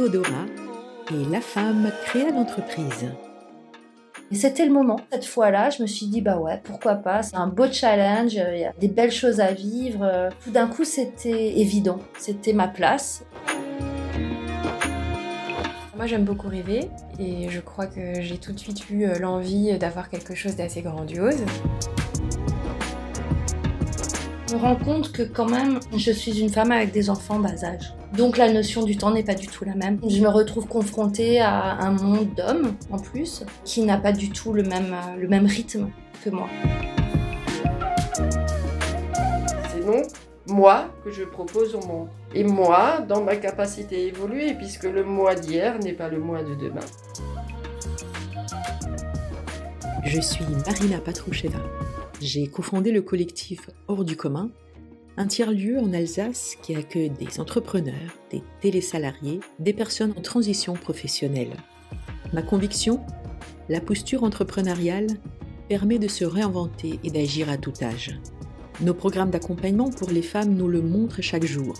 Théodora et la femme créa l'entreprise. Et c'était le moment. Cette fois-là, je me suis dit, bah ouais, pourquoi pas, c'est un beau challenge, il y a des belles choses à vivre. Tout d'un coup, c'était évident, c'était ma place. Moi, j'aime beaucoup rêver et je crois que j'ai tout de suite eu euh, l'envie d'avoir quelque chose d'assez grandiose. Je me rends compte que quand même, je suis une femme avec des enfants bas âge. Donc la notion du temps n'est pas du tout la même. Je me retrouve confrontée à un monde d'hommes, en plus, qui n'a pas du tout le même, le même rythme que moi. C'est donc moi que je propose au monde. Et moi, dans ma capacité à évoluer, puisque le moi d'hier n'est pas le moi de demain. Je suis Marina Patroucheva. J'ai cofondé le collectif Hors du commun, un tiers-lieu en Alsace qui accueille des entrepreneurs, des télésalariés, des personnes en transition professionnelle. Ma conviction La posture entrepreneuriale permet de se réinventer et d'agir à tout âge. Nos programmes d'accompagnement pour les femmes nous le montrent chaque jour.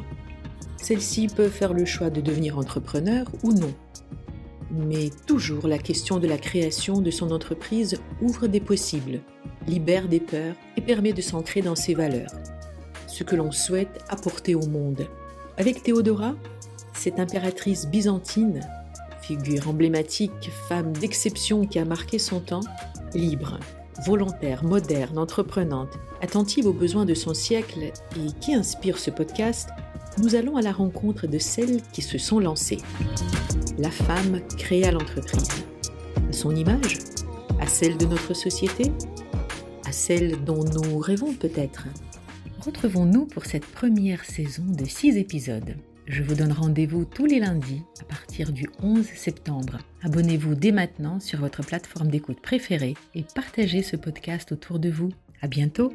Celles-ci peuvent faire le choix de devenir entrepreneur ou non. Mais toujours la question de la création de son entreprise ouvre des possibles, libère des peurs et permet de s'ancrer dans ses valeurs, ce que l'on souhaite apporter au monde. Avec Théodora, cette impératrice byzantine, figure emblématique, femme d'exception qui a marqué son temps, libre, volontaire, moderne, entreprenante, attentive aux besoins de son siècle et qui inspire ce podcast, nous allons à la rencontre de celles qui se sont lancées. La femme créa l'entreprise. À son image À celle de notre société Celle dont nous rêvons peut-être Retrouvons-nous pour cette première saison de six épisodes. Je vous donne rendez-vous tous les lundis à partir du 11 septembre. Abonnez-vous dès maintenant sur votre plateforme d'écoute préférée et partagez ce podcast autour de vous. À bientôt!